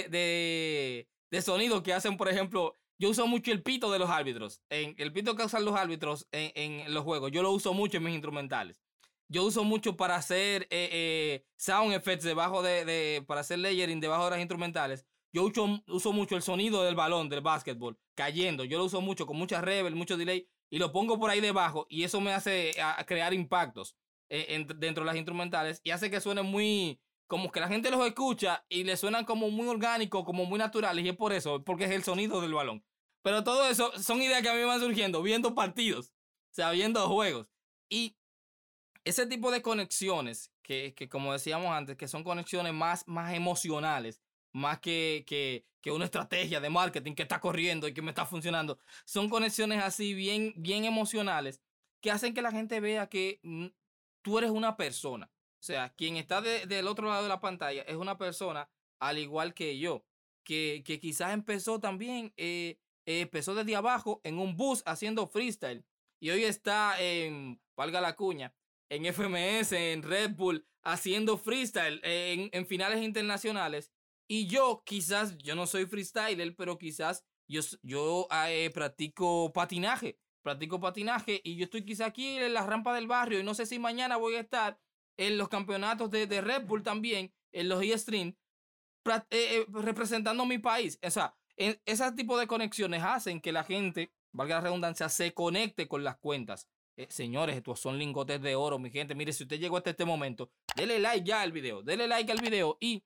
de, de, sonidos que hacen, por ejemplo, yo uso mucho el pito de los árbitros. En, el pito que usan los árbitros en, en, los juegos, yo lo uso mucho en mis instrumentales. Yo uso mucho para hacer eh, eh, sound effects debajo de, de, para hacer layering debajo de las instrumentales. Yo uso, uso mucho el sonido del balón, del básquetbol, cayendo. Yo lo uso mucho con mucha reverb, mucho delay y lo pongo por ahí debajo y eso me hace a, crear impactos eh, dentro de las instrumentales y hace que suene muy, como que la gente los escucha y le suenan como muy orgánicos, como muy naturales y es por eso, porque es el sonido del balón. Pero todo eso son ideas que a mí me van surgiendo viendo partidos, o sea, viendo juegos. Y ese tipo de conexiones, que, que como decíamos antes, que son conexiones más, más emocionales, más que, que, que, una estrategia de marketing que está corriendo y que me está funcionando, son conexiones así bien, bien emocionales que hacen que la gente vea que mm, tú eres una persona. O sea, quien está del otro lado de la pantalla es una persona al igual que yo, que, que quizás empezó también eh, eh, empezó desde abajo en un bus haciendo freestyle y hoy está en, valga la cuña, en FMS, en Red Bull, haciendo freestyle en, en finales internacionales. Y yo quizás, yo no soy freestyler, pero quizás yo, yo eh, practico patinaje, practico patinaje y yo estoy quizás aquí en la rampa del barrio y no sé si mañana voy a estar en los campeonatos de, de Red Bull también, en los e-stream, eh, representando mi país. O sea, ese tipo de conexiones hacen que la gente, valga la redundancia, se conecte con las cuentas. Eh, señores, estos son lingotes de oro, mi gente. Mire, si usted llegó hasta este momento, dele like ya al video, dele like al video y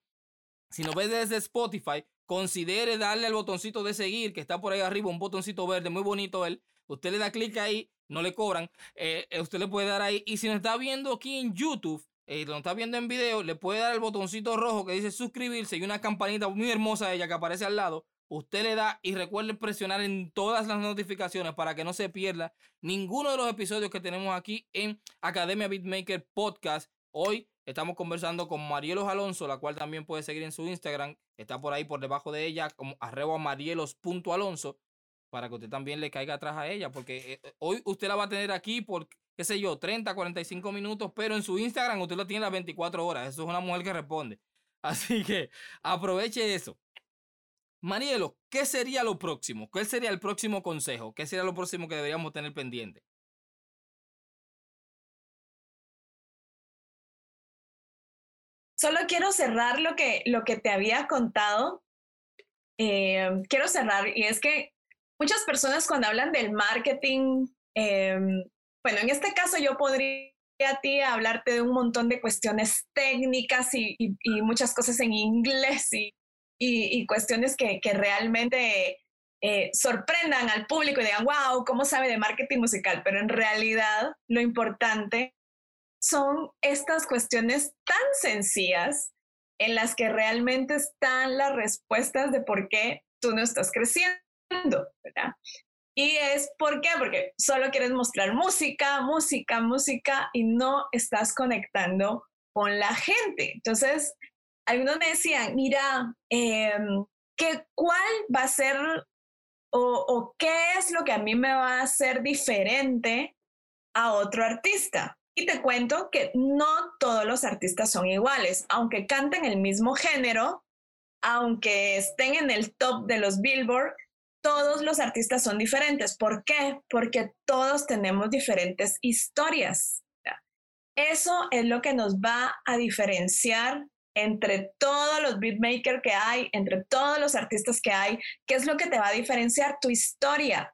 si nos ve desde Spotify, considere darle al botoncito de seguir que está por ahí arriba, un botoncito verde, muy bonito él. Usted le da clic ahí, no le cobran, eh, eh, usted le puede dar ahí. Y si nos está viendo aquí en YouTube, eh, lo está viendo en video, le puede dar el botoncito rojo que dice suscribirse y una campanita muy hermosa ella que aparece al lado usted le da y recuerde presionar en todas las notificaciones para que no se pierda ninguno de los episodios que tenemos aquí en Academia Beatmaker Podcast. Hoy estamos conversando con Marielos Alonso, la cual también puede seguir en su Instagram. Está por ahí por debajo de ella como arroba marielos.alonso para que usted también le caiga atrás a ella, porque eh, hoy usted la va a tener aquí por, qué sé yo, 30, 45 minutos, pero en su Instagram usted lo tiene las 24 horas. Eso es una mujer que responde. [LAUGHS] Así que aproveche eso. Marielo, ¿qué sería lo próximo? ¿Cuál sería el próximo consejo? ¿Qué sería lo próximo que deberíamos tener pendiente? Solo quiero cerrar lo que, lo que te había contado. Eh, quiero cerrar y es que muchas personas cuando hablan del marketing, eh, bueno, en este caso yo podría a ti hablarte de un montón de cuestiones técnicas y, y muchas cosas en inglés y y, cuestiones que, que realmente eh, sorprendan al público y digan, wow, ¿cómo sabe de marketing musical? Pero en realidad lo importante son estas cuestiones tan sencillas en las que realmente están las respuestas de por qué tú no estás creciendo, ¿verdad? Y es por qué, porque solo quieres mostrar música, música, música y no estás conectando con la gente. Entonces, algunos me decían, mira, em, ¿qué, ¿cuál va a ser o, o, qué es lo que a mí me va a hacer diferente a otro artista? Y te cuento que no todos los artistas son iguales, aunque canten el mismo género, aunque estén en el top de los Billboard, todos los artistas son diferentes. ¿Por qué? Porque todos tenemos diferentes historias. Eso es lo que nos va a diferenciar entre todos los beatmakers que hay, entre todos los artistas que hay, ¿qué es lo que te va a diferenciar? Tu historia,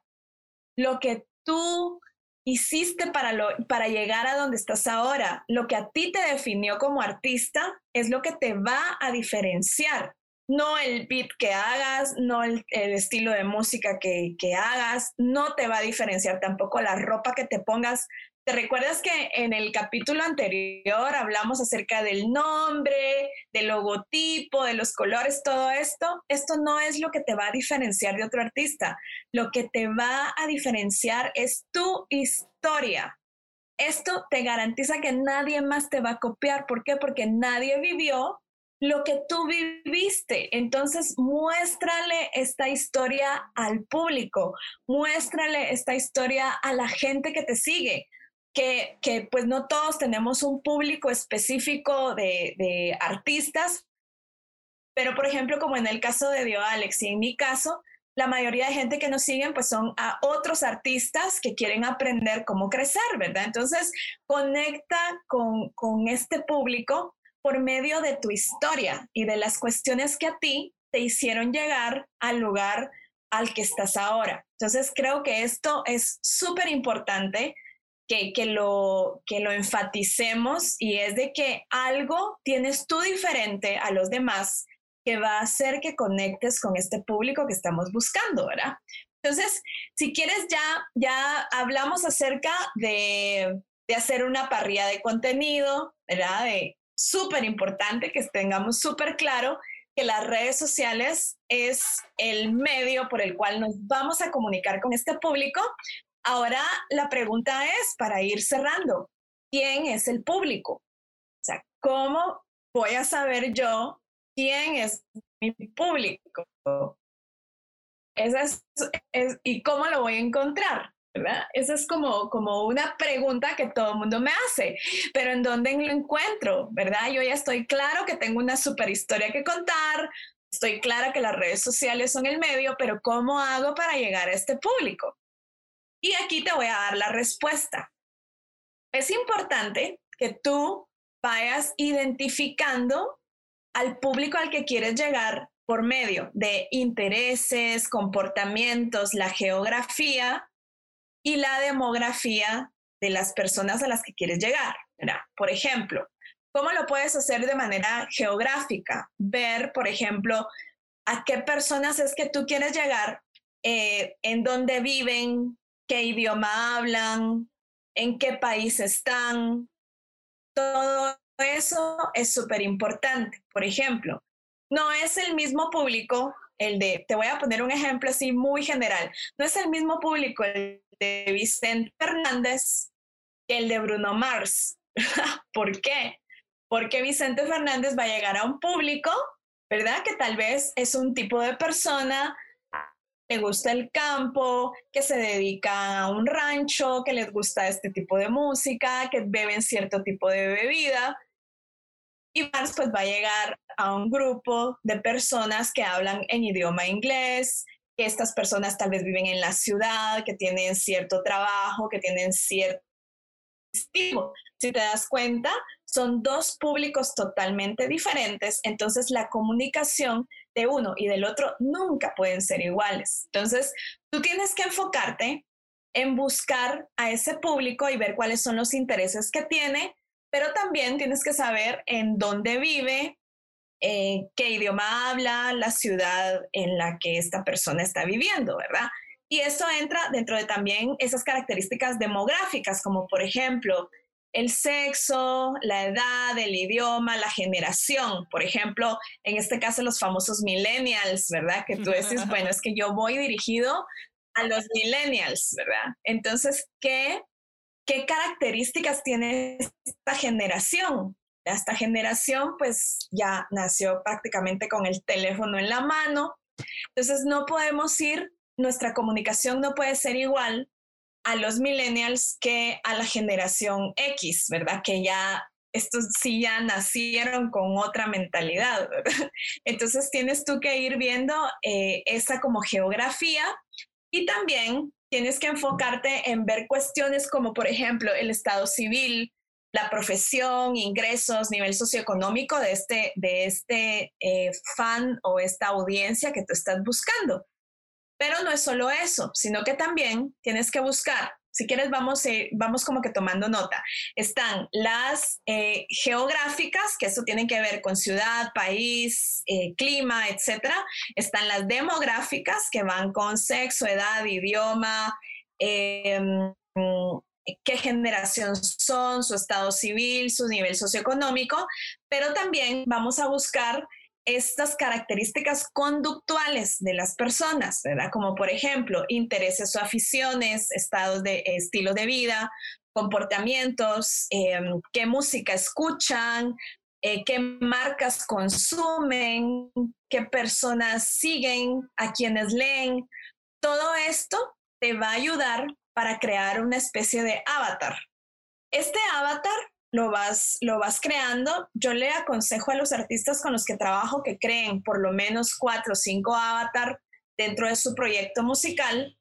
lo que tú hiciste para, para llegar a donde estás ahora, lo que a ti te definió como artista, es lo que te va a diferenciar. No el beat que hagas, no el, estilo de música que, que hagas, no te va a diferenciar tampoco la ropa que te pongas, ¿Te recuerdas que en el capítulo anterior hablamos acerca del nombre, del logotipo, de los colores, todo esto? Esto no es lo que te va a diferenciar de otro artista. Lo que te va a diferenciar es tu historia. Esto te garantiza que nadie más te va a copiar. ¿Por qué? Porque nadie vivió lo que tú viviste. Entonces, muéstrale esta historia al público, muéstrale esta historia a la gente que te sigue que, pues no todos tenemos un público específico de, de artistas, pero por ejemplo, como en el caso de Dio Alex y en mi caso, la mayoría de gente que nos siguen pues son a otros artistas que quieren aprender cómo crecer, ¿verdad? Entonces, conecta con, con este público por medio de tu historia y de las cuestiones que a ti te hicieron llegar al lugar al que estás ahora. Entonces, creo que esto es súper importante que, que, lo, que lo enfaticemos y es de que algo tienes tú diferente a los demás que va a hacer que conectes con este público que estamos buscando, ¿verdad? Entonces, si quieres, ya, ya hablamos acerca de, de hacer una parrilla de contenido, ¿verdad? De súper importante que tengamos súper claro que las redes sociales es el medio por el cual nos vamos a comunicar con este público. Ahora la pregunta es, para ir cerrando, ¿quién es el público? O sea, ¿cómo voy a saber yo quién es mi público. Esa es, ¿Y cómo lo voy a encontrar? ¿verdad? Esa es como, como una pregunta que todo el mundo me hace, pero ¿en dónde lo encuentro? ¿Verdad? Yo ya estoy claro que tengo una super historia que contar, estoy clara que las redes sociales son el medio, pero ¿cómo hago para llegar a este público? Y aquí te voy a dar la respuesta. Es importante que tú vayas identificando al público al que quieres llegar por medio de intereses, comportamientos, la geografía y la demografía de las personas a las que quieres llegar. Por ejemplo, ¿cómo lo puedes hacer de manera geográfica? Ver, por ejemplo, a qué personas es que tú quieres llegar, eh, en dónde viven, qué idioma hablan, en qué país están. Todo eso es súper importante. Por ejemplo, no es el mismo público el de, te voy a poner un ejemplo así muy general, no es el mismo público el de Vicente Fernández que el de Bruno Mars. [LAUGHS] ¿Por qué? Porque Vicente Fernández va a llegar a un público, ¿verdad? Que tal vez es un tipo de persona le gusta el campo, que se dedica a un rancho, que les gusta este tipo de música, que beben cierto tipo de bebida. Y Mars pues va a llegar a un grupo de personas que hablan en idioma inglés, que estas personas tal vez viven en la ciudad, que tienen cierto trabajo, que tienen cierto estilo. Si te das cuenta, son dos públicos totalmente diferentes, entonces la comunicación de uno y del otro nunca pueden ser iguales. Entonces, tú tienes que enfocarte en buscar a ese público y ver cuáles son los intereses que tiene pero también tienes que saber en dónde vive, eh, qué idioma habla, la ciudad en la que esta persona está viviendo, ¿verdad? Y eso entra dentro de también esas características demográficas, como por ejemplo el sexo, la edad, el idioma, la generación. Por ejemplo, en este caso los famosos millennials, ¿verdad? Que tú decís, bueno, es que yo voy dirigido a los millennials, ¿verdad? Entonces, ¿qué ¿qué características tiene esta generación? Esta generación pues ya nació prácticamente con el teléfono en la mano, entonces no podemos ir, nuestra comunicación no puede ser igual a los millennials que a la generación X, ¿verdad? Que ya estos sí ya nacieron con otra mentalidad. [LAUGHS] Entonces tienes tú que ir viendo eh, esa como geografía y también tienes que enfocarte en ver cuestiones como, por ejemplo, el estado civil, la profesión, ingresos, nivel socioeconómico de este, de este eh, fan o esta audiencia que tú estás buscando. Pero no es solo eso, sino que también tienes que buscar, si quieres vamos, vamos como que tomando nota, están las eh, geográficas, que eso tiene que ver con ciudad, país, eh, clima, etcétera. Están las demográficas, que van con sexo, edad, idioma, em, qué generación son, su estado civil, su nivel socioeconómico, pero también vamos a buscar estas características conductuales de las personas, ¿verdad? Como por ejemplo, intereses o aficiones, estados de estilo de vida, comportamientos, em, qué música escuchan, eh, qué marcas consumen, qué personas siguen, a quienes leen. Todo esto te va a ayudar para crear una especie de avatar, Este avatar lo vas, lo vas creando. Yo le aconsejo a los artistas con los que trabajo que creen por lo menos cuatro o cinco avatar dentro de su proyecto musical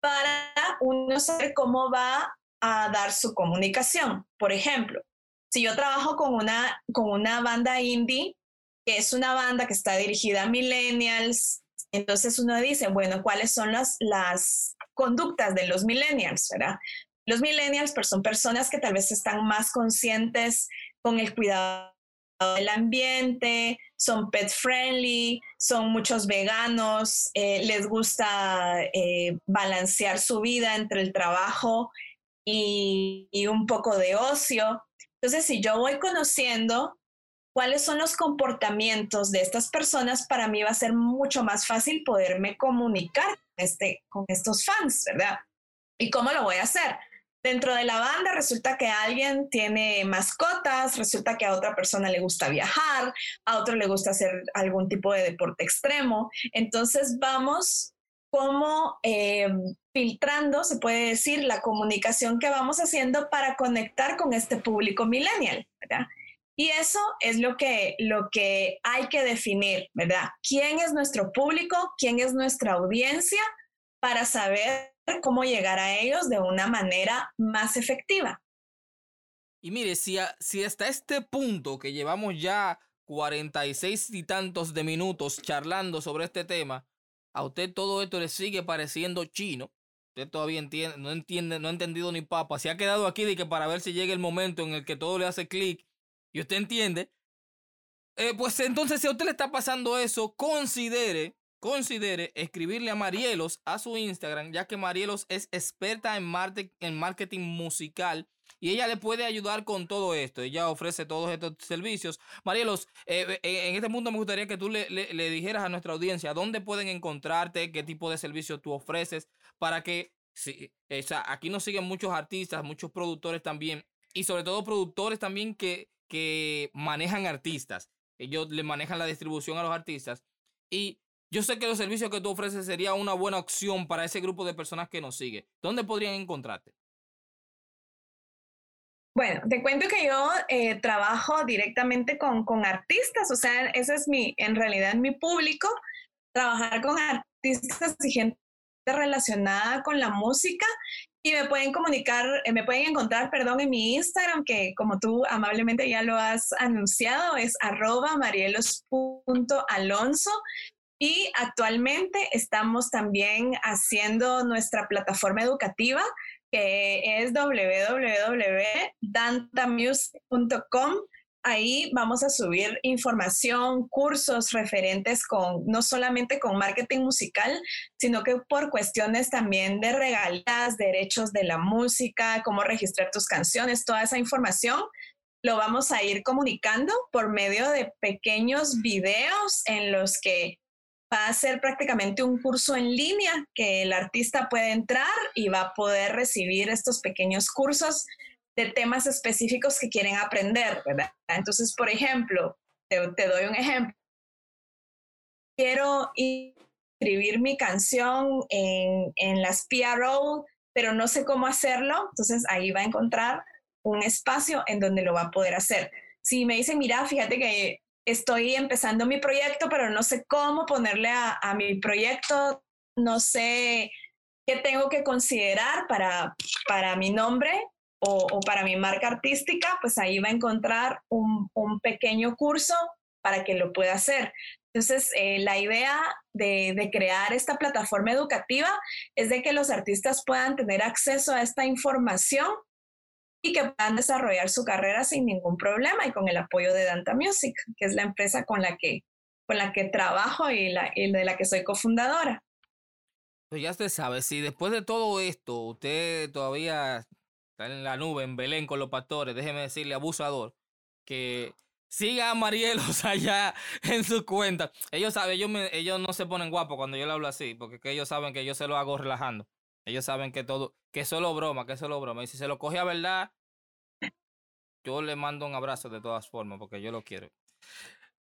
para uno saber cómo va a dar su comunicación. Por ejemplo, si yo trabajo con una, con una banda indie, que es una banda que está dirigida a millennials, entonces uno dice, bueno, ¿cuáles son las, las conductas de los millennials? ¿verdad? Los millennials pues, son personas que tal vez están más conscientes con el cuidado del ambiente, son pet friendly, son muchos veganos, eh, les gusta eh, balancear su vida entre el trabajo y, un poco de ocio. Entonces, si yo voy conociendo cuáles son los comportamientos de estas personas, para mí va a ser mucho más fácil poderme comunicar este, con estos fans, ¿verdad? ¿Y cómo lo voy a hacer? Dentro de la banda resulta que alguien tiene mascotas, resulta que a otra persona le gusta viajar, a otro le gusta hacer algún tipo de deporte extremo. Entonces vamos como eh, filtrando, se puede decir, la comunicación que vamos haciendo para conectar con este público millennial, ¿verdad? Y eso es lo que, lo que hay que definir, ¿verdad? ¿Quién es nuestro público? ¿Quién es nuestra audiencia? Para saber cómo llegar a ellos de una manera más efectiva. Y mire, si, si hasta este punto que llevamos ya 46 y tantos de minutos charlando sobre este tema, a usted todo esto le sigue pareciendo chino. Usted todavía no entiende, no ha entendido ni papa. Se ha quedado aquí de que para ver si llega el momento en el que todo le hace clic y usted entiende. Eh, pues entonces, si a usted le está pasando eso, considere considere escribirle a Marielos a su Instagram, ya que Marielos es experta en, en marketing musical y ella le puede ayudar con todo esto. Ella ofrece todos estos servicios. Marielos, eh, eh, en este punto me gustaría que tú le, dijeras a nuestra audiencia dónde pueden encontrarte, qué tipo de servicios tú ofreces, para que, sí, aquí nos siguen muchos artistas, muchos productores también, y sobre todo productores también que, que manejan artistas. Ellos le manejan la distribución a los artistas. Y yo sé que los servicios que tú ofreces sería una buena opción para ese grupo de personas que nos sigue. ¿Dónde podrían encontrarte? Bueno, te cuento que yo eh, trabajo directamente con, con, artistas, o sea, ese es mi, en realidad mi público, trabajar con artistas y gente relacionada con la música y me pueden comunicar, eh, me pueden encontrar, perdón, en mi Instagram, que como tú amablemente ya lo has anunciado, es arroba marielos.alonso. Y actualmente estamos también haciendo nuestra plataforma educativa que es www.dantamusic.com. Ahí vamos a subir información, cursos referentes con no solamente con marketing musical, sino que por cuestiones también de regalías, derechos de la música, cómo registrar tus canciones, toda esa información lo vamos a ir comunicando por medio de pequeños videos en los que va a ser prácticamente un curso en línea que el artista puede entrar y va a poder recibir estos pequeños cursos de temas específicos que quieren aprender, ¿verdad? Entonces, por ejemplo, te, doy un ejemplo. Quiero escribir mi canción en, en las PRO, pero no sé cómo hacerlo, entonces ahí va a encontrar un espacio en donde lo va a poder hacer. Si me dicen, mira, fíjate que estoy empezando mi proyecto, pero no sé cómo ponerle a, mi proyecto, no sé qué tengo que considerar para, para mi nombre o, para mi marca artística, pues ahí va a encontrar un, pequeño curso para que lo pueda hacer. Entonces, eh, la idea de, de, crear esta plataforma educativa es de que los artistas puedan tener acceso a esta información y que puedan desarrollar su carrera sin ningún problema y con el apoyo de Danta Music, que es la empresa con la que, con la que trabajo y, la, de la que soy cofundadora. Pues ya usted sabe, si después de todo esto usted todavía está en la nube, en Belén con los pastores, déjeme decirle, abusador, que siga a Marielos [LAUGHS] allá en su cuenta. Ellos saben, ellos, ellos no se ponen guapos cuando yo le hablo así, porque ellos saben que yo se lo hago relajando. Ellos saben que todo, que es solo broma, que es solo broma. Y si se lo coge a verdad, yo le mando un abrazo de todas formas, porque yo lo quiero.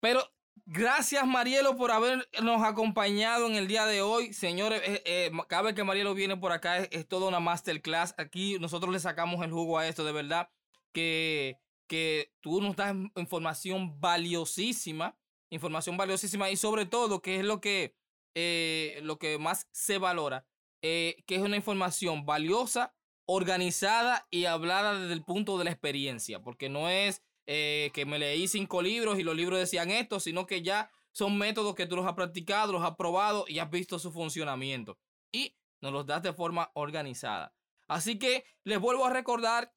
Pero Gracias, Marielo, por habernos acompañado en el día de hoy. Señores, eh, eh, cada vez que Marielo viene por acá es, es, toda una masterclass. Aquí nosotros le sacamos el jugo a esto, de verdad, que, que tú nos das información valiosísima, información valiosísima y sobre todo, que es lo que, eh, lo que más se valora, que es una información valiosa, organizada y hablada desde el punto de la experiencia, porque no es eh, que me leí cinco libros y los libros decían esto, sino que ya son métodos que tú los has practicado, los has probado y has visto su funcionamiento. Y nos los das de forma organizada. Así que les vuelvo a recordar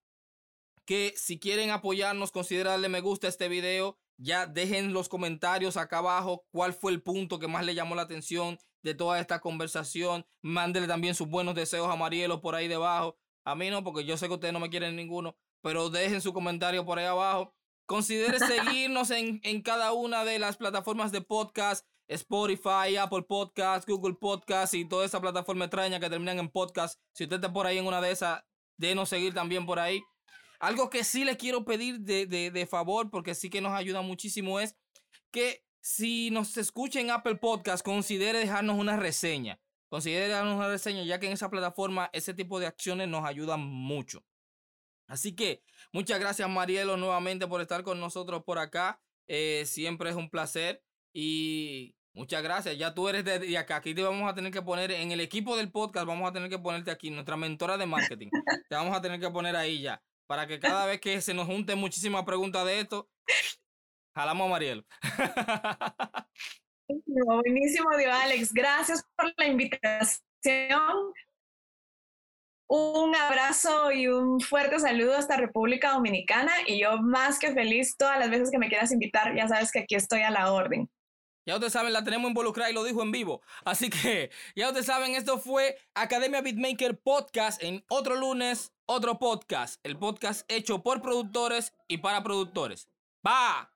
que si quieren apoyarnos, consideren darle me gusta a este video. Ya dejen los comentarios acá abajo cuál fue el punto que más le llamó la atención de toda esta conversación. Mándenle también sus buenos deseos a Marielo por ahí debajo. A mí no, porque yo sé que ustedes no me quieren ninguno. Pero dejen su comentario por ahí abajo. Considere [LAUGHS] seguirnos en, en, cada una de las plataformas de podcast, Spotify, Apple Podcast, Google Podcast y toda esa plataforma extraña que terminan en podcast. Si usted está por ahí en una de esas, denos seguir también por ahí. Algo que sí le quiero pedir de, de, de favor, porque sí que nos ayuda muchísimo, es que si nos escucha en Apple Podcast, considere dejarnos una reseña. Considere dejarnos una reseña, ya que en esa plataforma ese tipo de acciones nos ayudan mucho. Así que muchas gracias Marielo nuevamente por estar con nosotros por acá. Eh, siempre es un placer y muchas gracias. Ya tú eres de, acá. Aquí te vamos a tener que poner en el equipo del podcast, vamos a tener que ponerte aquí, nuestra mentora de marketing. te vamos a tener que poner ahí ya. Para que cada vez que se nos junten muchísimas preguntas de esto, jalamos a Marielo. [LAUGHS] Buenísimo, Dios Alex. Gracias por la invitación. Un abrazo y un fuerte saludo hasta República Dominicana y yo más que feliz todas las veces que me quieras invitar, ya sabes que aquí estoy a la orden. Ya ustedes saben, la tenemos involucrada y lo dijo en vivo. Así que [LAUGHS] ya ustedes saben, esto fue Academia Beatmaker Podcast en otro lunes, otro podcast. El podcast hecho por productores y para productores. ¡Va!